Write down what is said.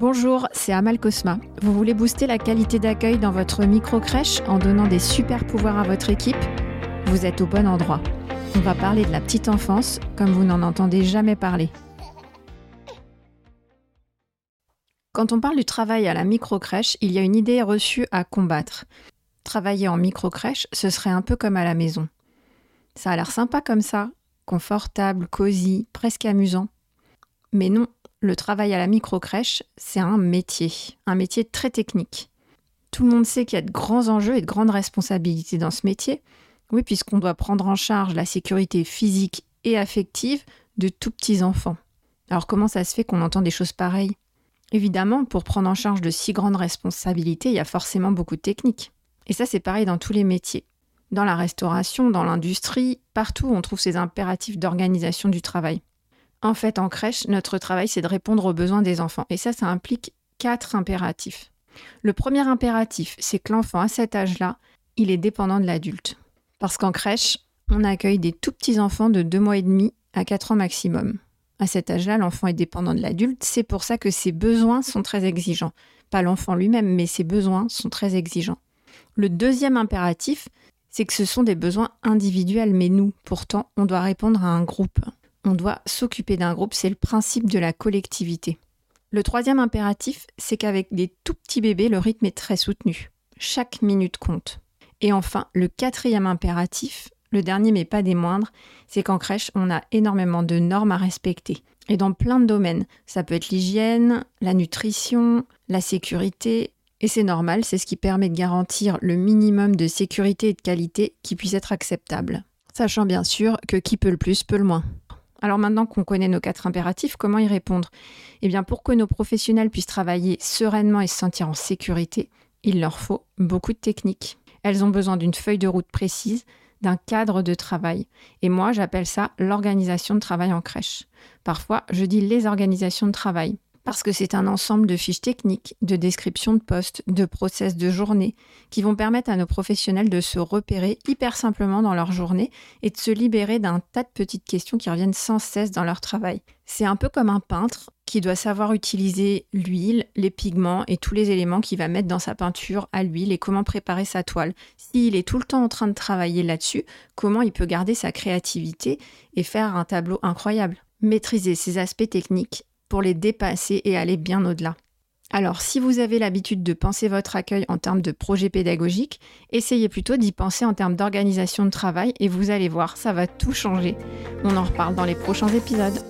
Bonjour, c'est Amal Cosma. Vous voulez booster la qualité d'accueil dans votre micro-crèche en donnant des super pouvoirs à votre équipe? Vous êtes au bon endroit. On va parler de la petite enfance comme vous n'en entendez jamais parler. Quand on parle du travail à la micro-crèche, il y a une idée reçue à combattre. Travailler en micro-crèche, ce serait un peu comme à la maison. Ça a l'air sympa comme ça, confortable, cosy, presque amusant. Mais non, le travail à la micro-crèche, c'est un métier, un métier très technique. Tout le monde sait qu'il y a de grands enjeux et de grandes responsabilités dans ce métier. Oui, puisqu'on doit prendre en charge la sécurité physique et affective de tout petits enfants. Alors comment ça se fait qu'on entend des choses pareilles? Évidemment, pour prendre en charge de si grandes responsabilités, il y a forcément beaucoup de techniques. Et ça, c'est pareil dans tous les métiers. Dans la restauration, dans l'industrie, partout on trouve ces impératifs d'organisation du travail. En fait, en crèche, notre travail, c'est de répondre aux besoins des enfants. Et ça, ça implique quatre impératifs. Le premier impératif, c'est que l'enfant, à cet âge-là, il est dépendant de l'adulte. Parce qu'en crèche, on accueille des tout petits enfants de 2 mois et demi à 4 ans maximum. À cet âge-là, l'enfant est dépendant de l'adulte. C'est pour ça que ses besoins sont très exigeants. Pas l'enfant lui-même, mais ses besoins sont très exigeants. Le deuxième impératif, c'est que ce sont des besoins individuels, mais nous, pourtant, on doit répondre à un groupe on doit s'occuper d'un groupe, c'est le principe de la collectivité. Le troisième impératif, c'est qu'avec des tout petits bébés, le rythme est très soutenu. Chaque minute compte. Et enfin, le quatrième impératif, le dernier mais pas des moindres, c'est qu'en crèche, on a énormément de normes à respecter. Et dans plein de domaines. Ça peut être l'hygiène, la nutrition, la sécurité. Et c'est normal, c'est ce qui permet de garantir le minimum de sécurité et de qualité qui puisse être acceptable. Sachant bien sûr que qui peut le plus peut le moins. Alors maintenant qu'on connaît nos quatre impératifs, comment y répondre? Eh bien, pour que nos professionnels puissent travailler sereinement et se sentir en sécurité, il leur faut beaucoup de techniques. Elles ont besoin d'une feuille de route précise, d'un cadre de travail. Et moi, j'appelle ça l'organisation de travail en crèche. Parfois, je dis les organisations de travail parce que c'est un ensemble de fiches techniques, de descriptions de postes, de process de journée, qui vont permettre à nos professionnels de se repérer hyper simplement dans leur journée et de se libérer d'un tas de petites questions qui reviennent sans cesse dans leur travail. C'est un peu comme un peintre qui doit savoir utiliser l'huile, les pigments et tous les éléments qu'il va mettre dans sa peinture à l'huile et comment préparer sa toile. S'il est tout le temps en train de travailler là-dessus, comment il peut garder sa créativité et faire un tableau incroyable? Maîtriser ces aspects techniques, pour les dépasser et aller bien au-delà. Alors, si vous avez l'habitude de penser votre accueil en termes de projet pédagogique, essayez plutôt d'y penser en termes d'organisation de travail et vous allez voir, ça va tout changer. On en reparle dans les prochains épisodes.